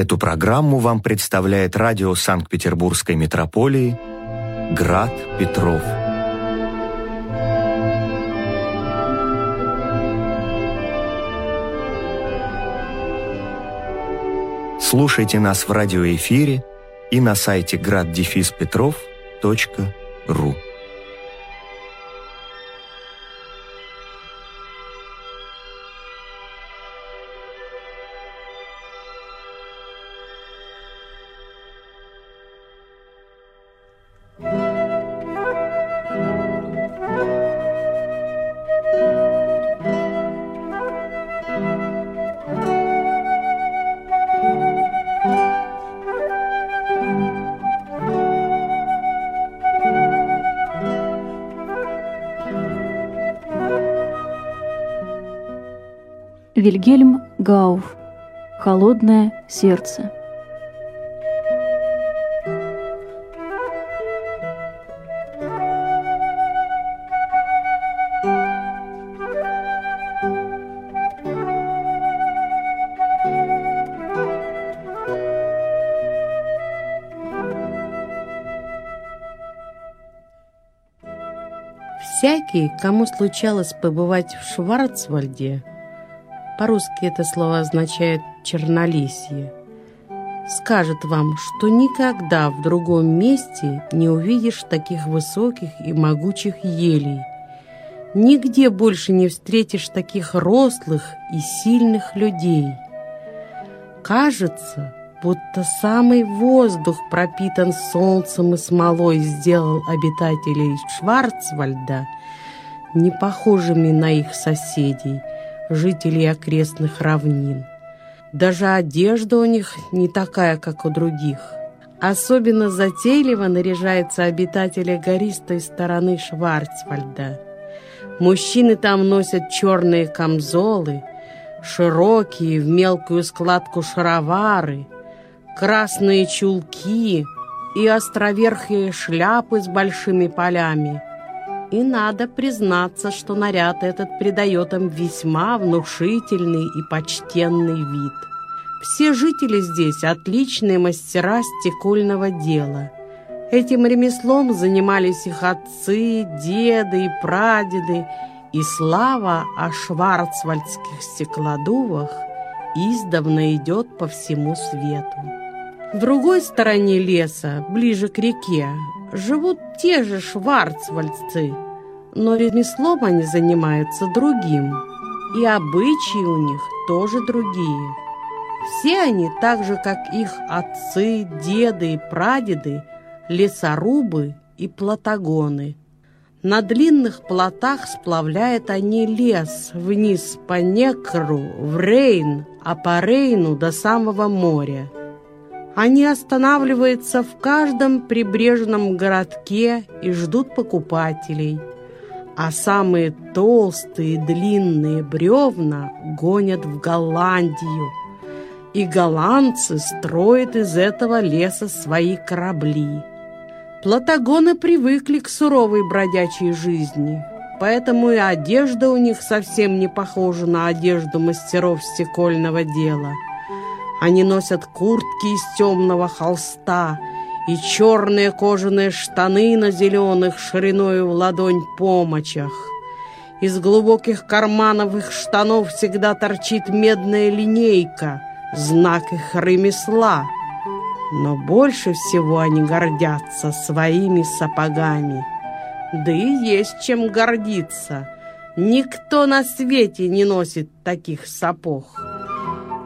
Эту программу вам представляет радио Санкт-Петербургской метрополии «Град Петров». Слушайте нас в радиоэфире и на сайте graddefиспетров.ру. Вильгельм Гауф. «Холодное сердце» Всякий, кому случалось побывать в Шварцвальде, по-русски это слово означает «чернолесье», скажет вам, что никогда в другом месте не увидишь таких высоких и могучих елей. Нигде больше не встретишь таких рослых и сильных людей. Кажется, будто самый воздух пропитан солнцем и смолой сделал обитателей Шварцвальда не похожими на их соседей – жителей окрестных равнин. Даже одежда у них не такая, как у других. Особенно затейливо наряжаются обитатели гористой стороны Шварцвальда. Мужчины там носят черные камзолы, широкие в мелкую складку шаровары, красные чулки и островерхие шляпы с большими полями – и надо признаться, что наряд этот придает им весьма внушительный и почтенный вид. Все жители здесь отличные мастера стекольного дела. Этим ремеслом занимались их отцы, деды и прадеды, и слава о шварцвальдских стеклодувах издавна идет по всему свету. В другой стороне леса, ближе к реке, живут те же шварцвальдцы, но ремеслом они занимаются другим, и обычаи у них тоже другие. Все они, так же, как их отцы, деды и прадеды, лесорубы и платагоны. На длинных плотах сплавляют они лес вниз по Некру, в Рейн, а по Рейну до самого моря – они останавливаются в каждом прибрежном городке и ждут покупателей. А самые толстые длинные бревна гонят в Голландию. И голландцы строят из этого леса свои корабли. Платагоны привыкли к суровой бродячей жизни, поэтому и одежда у них совсем не похожа на одежду мастеров стекольного дела – они носят куртки из темного холста и черные кожаные штаны на зеленых шириною в ладонь помочах. Из глубоких карманов их штанов всегда торчит медная линейка, знак их ремесла. Но больше всего они гордятся своими сапогами. Да и есть чем гордиться. Никто на свете не носит таких сапог.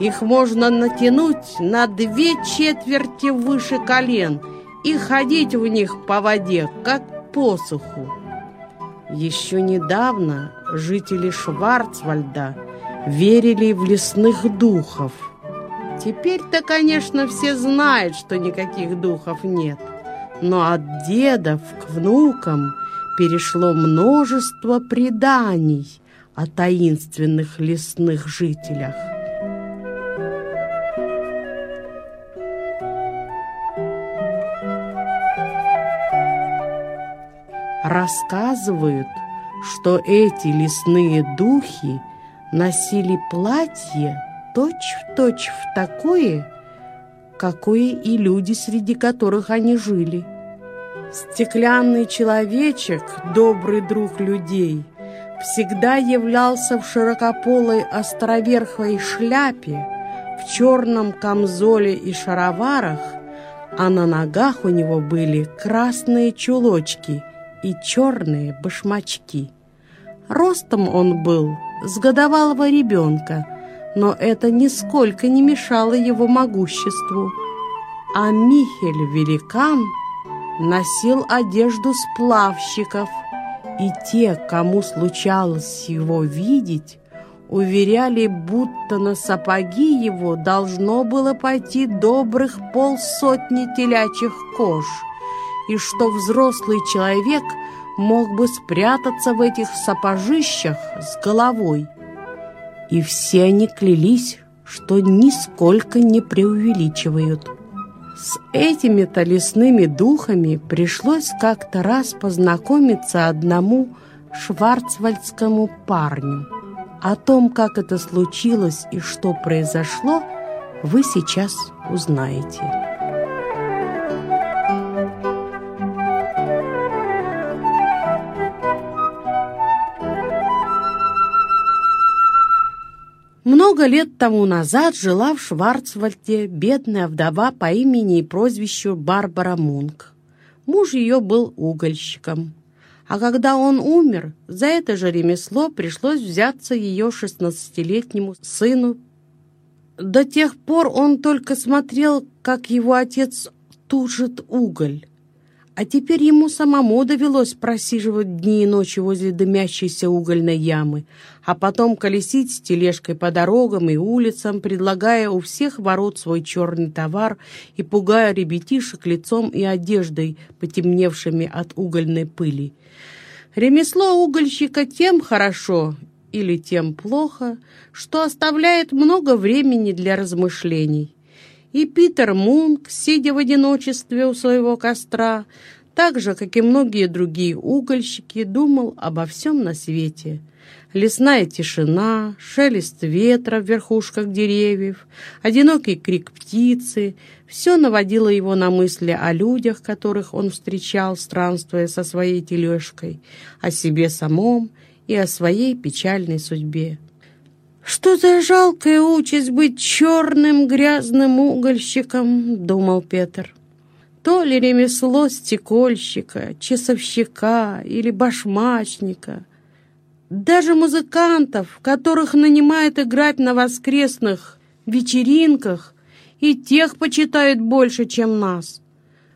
Их можно натянуть на две четверти выше колен и ходить в них по воде, как посуху. Еще недавно жители Шварцвальда верили в лесных духов. Теперь-то, конечно, все знают, что никаких духов нет. Но от дедов к внукам перешло множество преданий о таинственных лесных жителях. Рассказывают, что эти лесные духи носили платье точь-в-точь точь в такое, какое и люди, среди которых они жили. Стеклянный человечек, добрый друг людей, всегда являлся в широкополой островерхой шляпе, в черном камзоле и шароварах, а на ногах у него были красные чулочки и черные башмачки. Ростом он был с годовалого ребенка, но это нисколько не мешало его могуществу. А Михель-великан носил одежду сплавщиков, и те, кому случалось его видеть, уверяли, будто на сапоги его должно было пойти добрых полсотни телячьих кож, и что взрослый человек мог бы спрятаться в этих сапожищах с головой. И все они клялись, что нисколько не преувеличивают. С этими-то духами пришлось как-то раз познакомиться одному шварцвальдскому парню – о том, как это случилось и что произошло, вы сейчас узнаете. Много лет тому назад жила в Шварцвальде бедная вдова по имени и прозвищу Барбара Мунк. Муж ее был угольщиком. А когда он умер, за это же ремесло пришлось взяться ее шестнадцатилетнему сыну. До тех пор он только смотрел, как его отец тужит уголь. А теперь ему самому довелось просиживать дни и ночи возле дымящейся угольной ямы, а потом колесить с тележкой по дорогам и улицам, предлагая у всех ворот свой черный товар и пугая ребятишек лицом и одеждой, потемневшими от угольной пыли. Ремесло угольщика тем хорошо или тем плохо, что оставляет много времени для размышлений. И Питер Мунк, сидя в одиночестве у своего костра, так же, как и многие другие угольщики, думал обо всем на свете – лесная тишина, шелест ветра в верхушках деревьев, одинокий крик птицы — все наводило его на мысли о людях, которых он встречал, странствуя со своей тележкой, о себе самом и о своей печальной судьбе. «Что за жалкая участь быть черным грязным угольщиком?» — думал Петр. «То ли ремесло стекольщика, часовщика или башмачника — даже музыкантов, которых нанимают играть на воскресных вечеринках, и тех почитают больше, чем нас.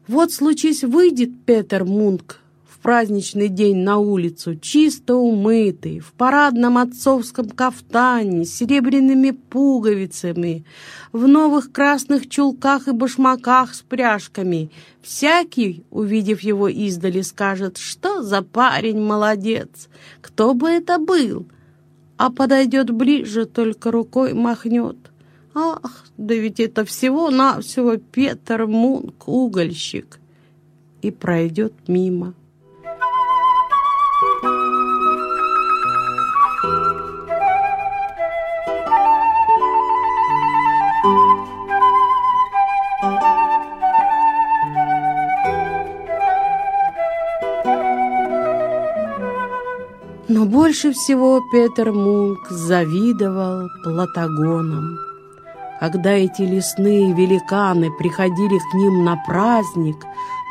Вот случись выйдет Петер Мунк праздничный день на улицу, чисто умытый, в парадном отцовском кафтане, с серебряными пуговицами, в новых красных чулках и башмаках с пряжками. Всякий, увидев его издали, скажет, что за парень молодец, кто бы это был, а подойдет ближе, только рукой махнет. Ах, да ведь это всего-навсего Петр Мунк, угольщик, и пройдет мимо. Больше всего Петер Мунк завидовал платагонам. Когда эти лесные великаны приходили к ним на праздник,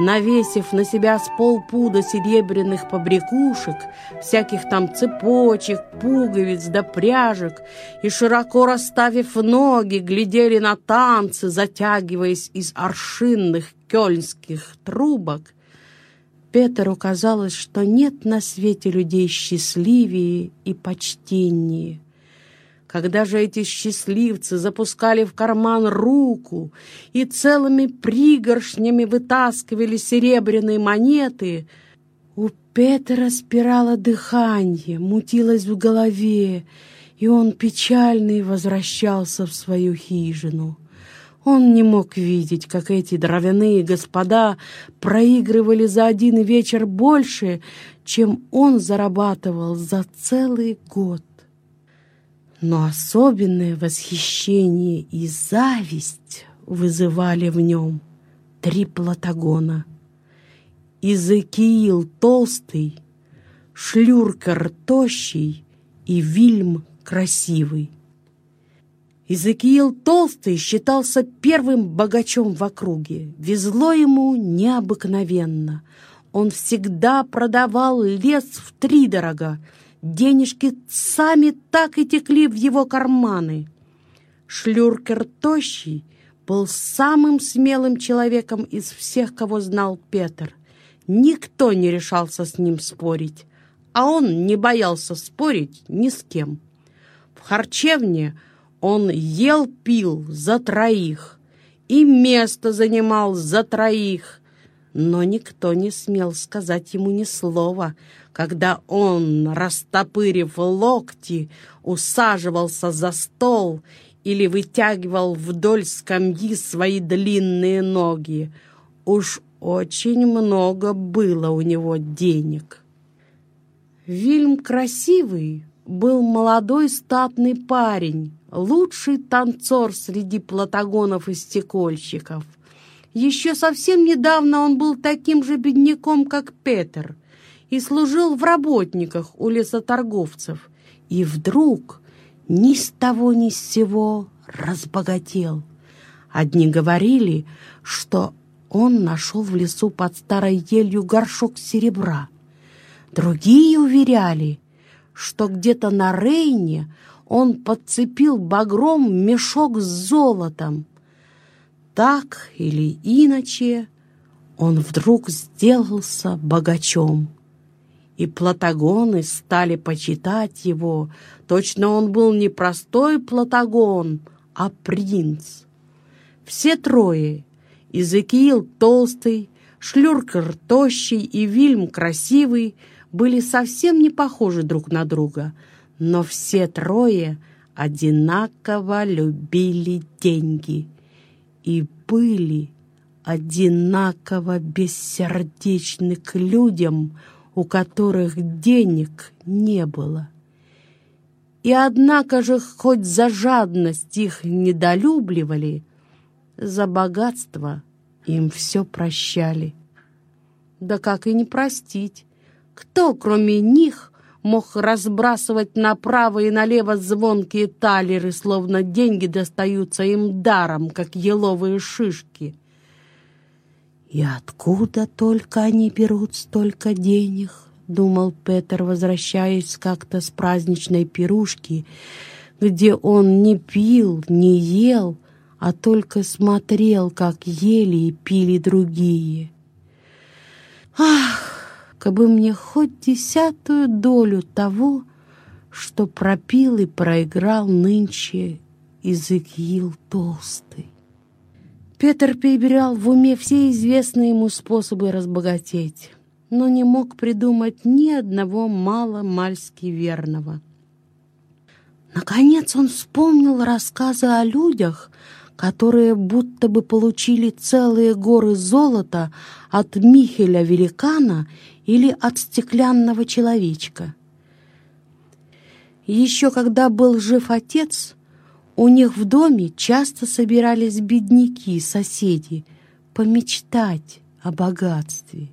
навесив на себя с полпуда серебряных побрякушек, всяких там цепочек, пуговиц да пряжек, и, широко расставив ноги, глядели на танцы, затягиваясь из аршинных кёльнских трубок, Петеру казалось, что нет на свете людей счастливее и почтеннее. Когда же эти счастливцы запускали в карман руку и целыми пригоршнями вытаскивали серебряные монеты, у Петра спирало дыхание, мутилось в голове, и он печальный возвращался в свою хижину. Он не мог видеть, как эти дровяные господа проигрывали за один вечер больше, чем он зарабатывал за целый год. Но особенное восхищение и зависть вызывали в нем три Платагона. Изекиил толстый, Шлюркер тощий и Вильм красивый. Изекиил Толстый считался первым богачом в округе. Везло ему необыкновенно. Он всегда продавал лес в три дорога. Денежки сами так и текли в его карманы. Шлюркер Тощий был самым смелым человеком из всех, кого знал Петр. Никто не решался с ним спорить, а он не боялся спорить ни с кем. В харчевне он ел-пил за троих и место занимал за троих, но никто не смел сказать ему ни слова, когда он, растопырив локти, усаживался за стол или вытягивал вдоль скамьи свои длинные ноги. Уж очень много было у него денег. Вильм красивый был молодой статный парень, лучший танцор среди платагонов и стекольщиков. Еще совсем недавно он был таким же бедняком, как Петер, и служил в работниках у лесоторговцев. И вдруг ни с того ни с сего разбогател. Одни говорили, что он нашел в лесу под старой елью горшок серебра. Другие уверяли, что где-то на Рейне он подцепил багром мешок с золотом. Так или иначе, он вдруг сделался богачом. И платагоны стали почитать его. Точно он был не простой платагон, а принц. Все трое — Изекиил толстый, Шлюркер тощий и Вильм красивый — были совсем не похожи друг на друга — но все трое одинаково любили деньги и были одинаково бессердечны к людям, у которых денег не было. И однако же, хоть за жадность их недолюбливали, за богатство им все прощали. Да как и не простить? Кто, кроме них, мог разбрасывать направо и налево звонкие талеры, словно деньги достаются им даром, как еловые шишки. «И откуда только они берут столько денег?» — думал Петр, возвращаясь как-то с праздничной пирушки, где он не пил, не ел, а только смотрел, как ели и пили другие. «Ах!» Кабы мне хоть десятую долю того, что пропил и проиграл нынче Изыкиил Толстый. Петр перебирал в уме все известные ему способы разбогатеть, но не мог придумать ни одного мало-мальски верного. Наконец он вспомнил рассказы о людях, которые будто бы получили целые горы золота от Михеля Великана или от стеклянного человечка. Еще когда был жив отец, у них в доме часто собирались бедняки, соседи, помечтать о богатстве.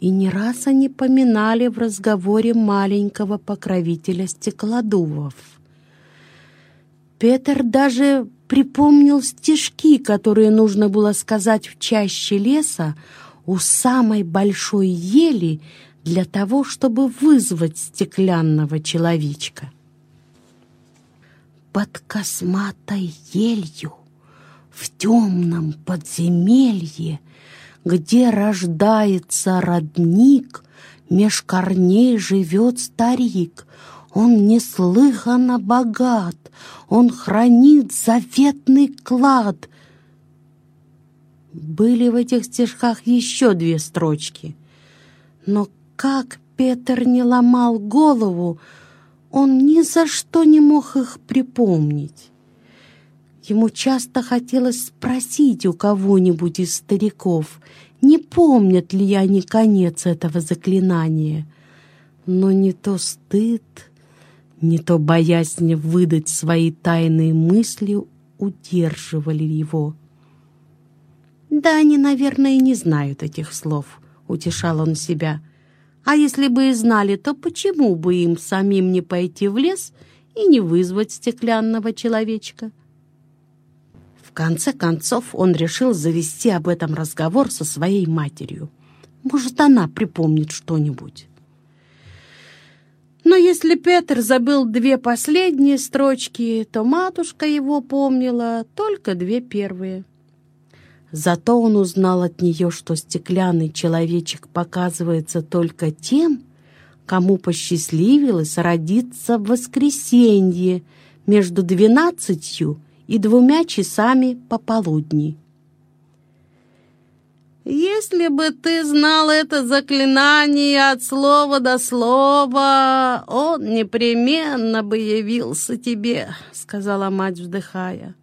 И не раз они поминали в разговоре маленького покровителя стеклодувов. Петр даже припомнил стишки, которые нужно было сказать в чаще леса у самой большой ели для того, чтобы вызвать стеклянного человечка. Под косматой елью в темном подземелье, где рождается родник, меж корней живет старик. Он неслыханно богат, он хранит заветный клад, были в этих стишках еще две строчки. Но как Петр не ломал голову, он ни за что не мог их припомнить. Ему часто хотелось спросить у кого-нибудь из стариков, не помнят ли они конец этого заклинания. Но не то стыд, не то боязнь выдать свои тайные мысли удерживали его. «Да они, наверное, не знают этих слов», — утешал он себя. «А если бы и знали, то почему бы им самим не пойти в лес и не вызвать стеклянного человечка?» В конце концов он решил завести об этом разговор со своей матерью. Может, она припомнит что-нибудь. Но если Петр забыл две последние строчки, то матушка его помнила только две первые. Зато он узнал от нее, что стеклянный человечек показывается только тем, кому посчастливилось родиться в воскресенье между двенадцатью и двумя часами пополудни. «Если бы ты знал это заклинание от слова до слова, он непременно бы явился тебе», — сказала мать, вздыхая.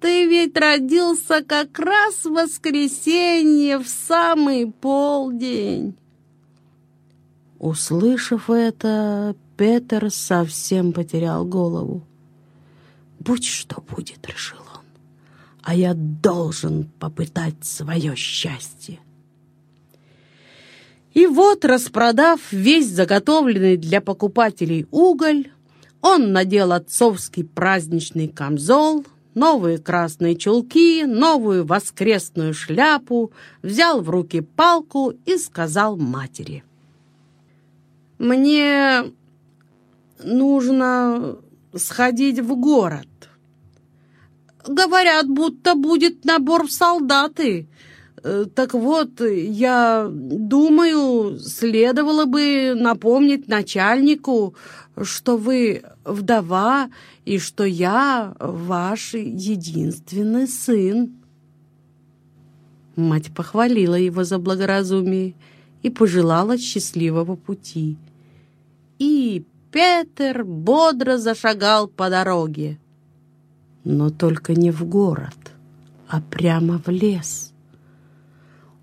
«Ты ведь родился как раз в воскресенье в самый полдень». Услышав это, Петр совсем потерял голову. «Будь что будет», — решил а я должен попытать свое счастье. И вот, распродав весь заготовленный для покупателей уголь, он надел отцовский праздничный камзол, новые красные чулки, новую воскресную шляпу, взял в руки палку и сказал матери. «Мне нужно сходить в город. Говорят, будто будет набор в солдаты. Э, так вот, я думаю, следовало бы напомнить начальнику, что вы вдова и что я ваш единственный сын. Мать похвалила его за благоразумие и пожелала счастливого пути. И Петр бодро зашагал по дороге но только не в город, а прямо в лес.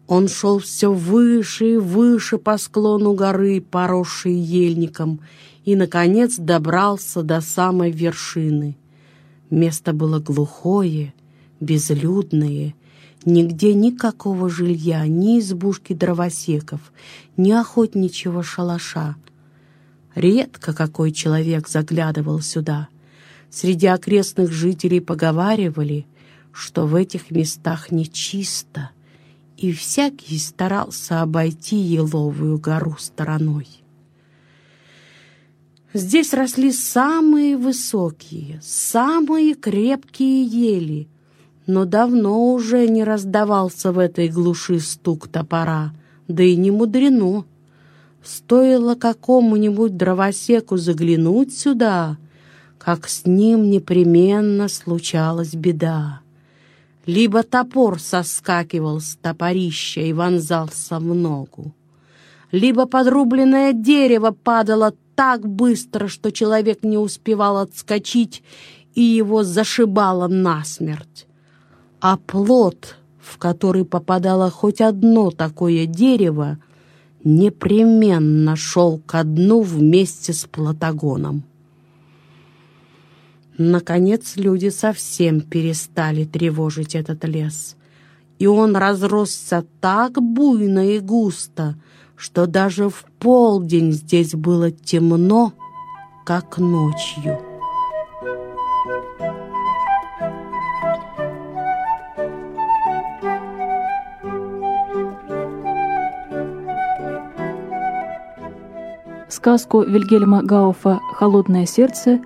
Он шел все выше и выше по склону горы, поросшей ельником, и, наконец, добрался до самой вершины. Место было глухое, безлюдное, нигде никакого жилья, ни избушки дровосеков, ни охотничьего шалаша. Редко какой человек заглядывал сюда — Среди окрестных жителей поговаривали, что в этих местах нечисто, и всякий старался обойти Еловую гору стороной. Здесь росли самые высокие, самые крепкие ели, но давно уже не раздавался в этой глуши стук топора, да и не мудрено. Стоило какому-нибудь дровосеку заглянуть сюда — как с ним непременно случалась беда. Либо топор соскакивал с топорища и вонзался в ногу, либо подрубленное дерево падало так быстро, что человек не успевал отскочить, и его зашибало насмерть. А плод, в который попадало хоть одно такое дерево, непременно шел ко дну вместе с платагоном. Наконец люди совсем перестали тревожить этот лес, и он разросся так буйно и густо, что даже в полдень здесь было темно, как ночью. Сказку Вильгельма Гауфа «Холодное сердце»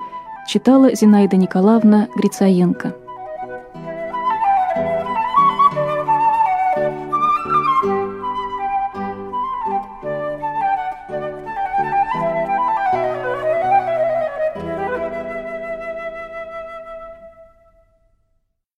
читала Зинаида Николаевна Грицаенко.